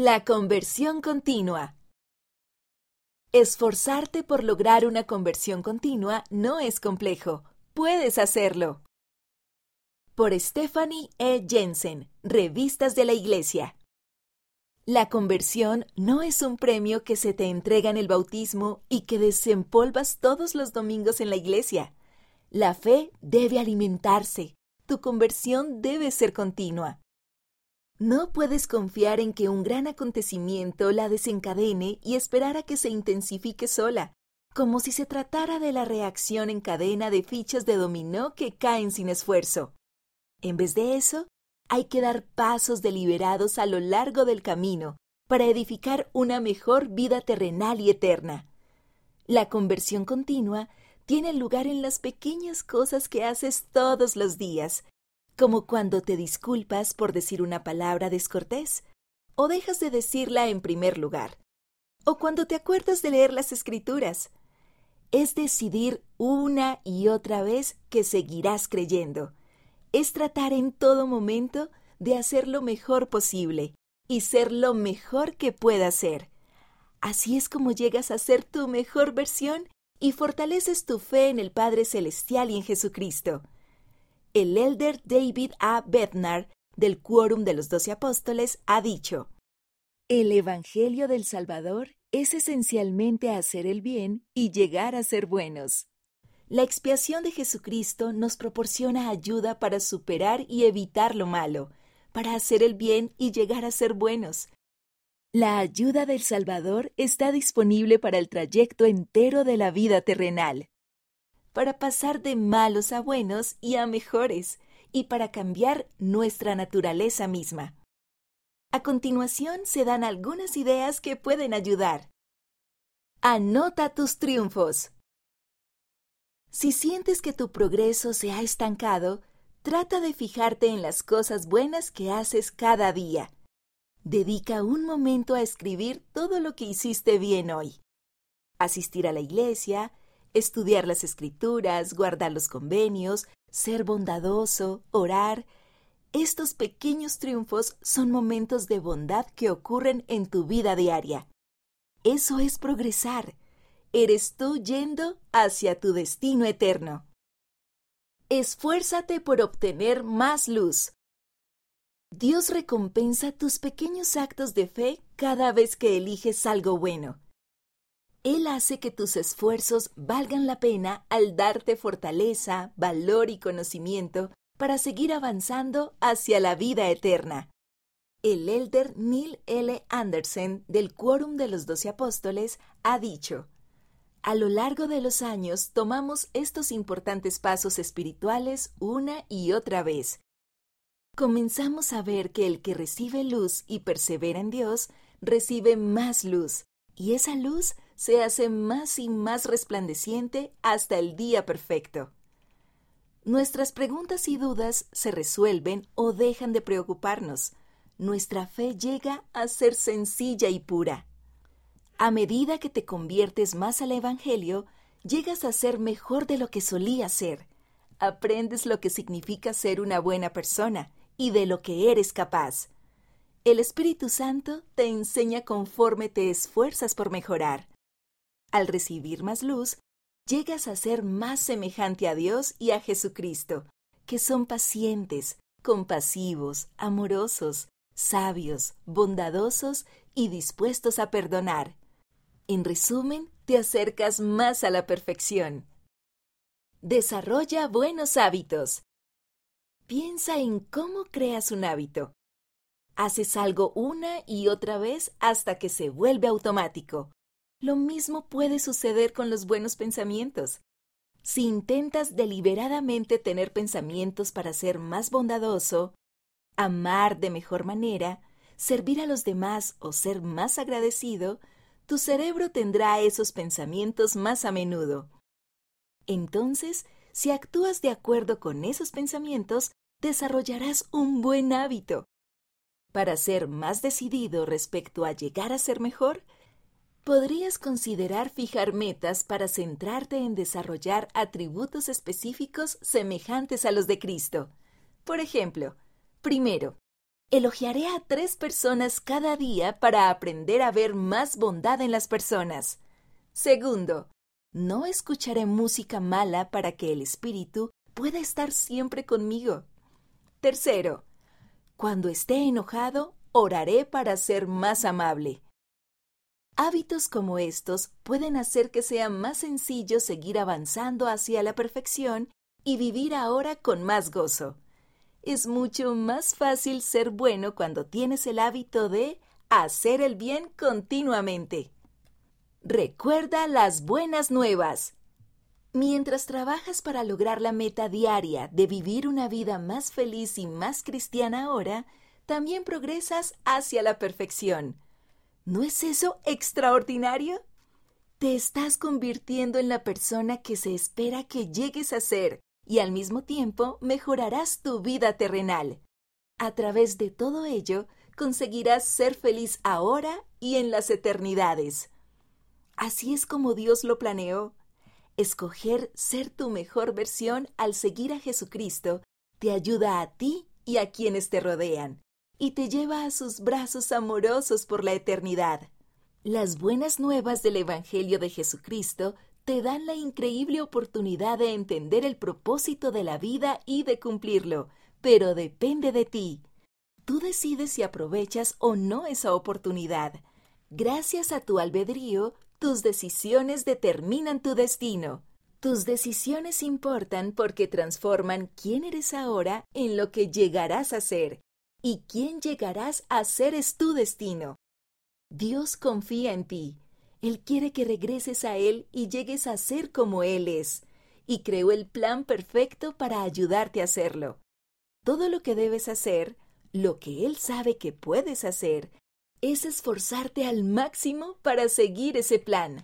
La conversión continua. Esforzarte por lograr una conversión continua no es complejo. Puedes hacerlo. Por Stephanie E. Jensen, Revistas de la Iglesia. La conversión no es un premio que se te entrega en el bautismo y que desempolvas todos los domingos en la iglesia. La fe debe alimentarse. Tu conversión debe ser continua. No puedes confiar en que un gran acontecimiento la desencadene y esperar a que se intensifique sola, como si se tratara de la reacción en cadena de fichas de dominó que caen sin esfuerzo. En vez de eso, hay que dar pasos deliberados a lo largo del camino para edificar una mejor vida terrenal y eterna. La conversión continua tiene lugar en las pequeñas cosas que haces todos los días, como cuando te disculpas por decir una palabra descortés, o dejas de decirla en primer lugar, o cuando te acuerdas de leer las escrituras. Es decidir una y otra vez que seguirás creyendo. Es tratar en todo momento de hacer lo mejor posible y ser lo mejor que puedas ser. Así es como llegas a ser tu mejor versión y fortaleces tu fe en el Padre Celestial y en Jesucristo el elder David A. Bednar, del Quórum de los Doce Apóstoles, ha dicho, El Evangelio del Salvador es esencialmente hacer el bien y llegar a ser buenos. La expiación de Jesucristo nos proporciona ayuda para superar y evitar lo malo, para hacer el bien y llegar a ser buenos. La ayuda del Salvador está disponible para el trayecto entero de la vida terrenal para pasar de malos a buenos y a mejores, y para cambiar nuestra naturaleza misma. A continuación se dan algunas ideas que pueden ayudar. Anota tus triunfos. Si sientes que tu progreso se ha estancado, trata de fijarte en las cosas buenas que haces cada día. Dedica un momento a escribir todo lo que hiciste bien hoy. Asistir a la iglesia, estudiar las escrituras, guardar los convenios, ser bondadoso, orar. Estos pequeños triunfos son momentos de bondad que ocurren en tu vida diaria. Eso es progresar. Eres tú yendo hacia tu destino eterno. Esfuérzate por obtener más luz. Dios recompensa tus pequeños actos de fe cada vez que eliges algo bueno. Él hace que tus esfuerzos valgan la pena al darte fortaleza, valor y conocimiento para seguir avanzando hacia la vida eterna. El elder Neil L. Anderson del Quórum de los Doce Apóstoles ha dicho, A lo largo de los años tomamos estos importantes pasos espirituales una y otra vez. Comenzamos a ver que el que recibe luz y persevera en Dios, recibe más luz, y esa luz se hace más y más resplandeciente hasta el día perfecto. Nuestras preguntas y dudas se resuelven o dejan de preocuparnos. Nuestra fe llega a ser sencilla y pura. A medida que te conviertes más al Evangelio, llegas a ser mejor de lo que solías ser. Aprendes lo que significa ser una buena persona y de lo que eres capaz. El Espíritu Santo te enseña conforme te esfuerzas por mejorar. Al recibir más luz, llegas a ser más semejante a Dios y a Jesucristo, que son pacientes, compasivos, amorosos, sabios, bondadosos y dispuestos a perdonar. En resumen, te acercas más a la perfección. Desarrolla buenos hábitos. Piensa en cómo creas un hábito. Haces algo una y otra vez hasta que se vuelve automático. Lo mismo puede suceder con los buenos pensamientos. Si intentas deliberadamente tener pensamientos para ser más bondadoso, amar de mejor manera, servir a los demás o ser más agradecido, tu cerebro tendrá esos pensamientos más a menudo. Entonces, si actúas de acuerdo con esos pensamientos, desarrollarás un buen hábito. Para ser más decidido respecto a llegar a ser mejor, podrías considerar fijar metas para centrarte en desarrollar atributos específicos semejantes a los de Cristo. Por ejemplo, primero, Elogiaré a tres personas cada día para aprender a ver más bondad en las personas. Segundo, no escucharé música mala para que el espíritu pueda estar siempre conmigo. Tercero, cuando esté enojado, oraré para ser más amable. Hábitos como estos pueden hacer que sea más sencillo seguir avanzando hacia la perfección y vivir ahora con más gozo es mucho más fácil ser bueno cuando tienes el hábito de hacer el bien continuamente. Recuerda las buenas nuevas. Mientras trabajas para lograr la meta diaria de vivir una vida más feliz y más cristiana ahora, también progresas hacia la perfección. ¿No es eso extraordinario? Te estás convirtiendo en la persona que se espera que llegues a ser y al mismo tiempo mejorarás tu vida terrenal. A través de todo ello, conseguirás ser feliz ahora y en las eternidades. Así es como Dios lo planeó. Escoger ser tu mejor versión al seguir a Jesucristo te ayuda a ti y a quienes te rodean, y te lleva a sus brazos amorosos por la eternidad. Las buenas nuevas del Evangelio de Jesucristo te dan la increíble oportunidad de entender el propósito de la vida y de cumplirlo, pero depende de ti. Tú decides si aprovechas o no esa oportunidad. Gracias a tu albedrío, tus decisiones determinan tu destino. Tus decisiones importan porque transforman quién eres ahora en lo que llegarás a ser, y quién llegarás a ser es tu destino. Dios confía en ti él quiere que regreses a Él y llegues a ser como Él es, y creó el plan perfecto para ayudarte a hacerlo. Todo lo que debes hacer, lo que Él sabe que puedes hacer, es esforzarte al máximo para seguir ese plan.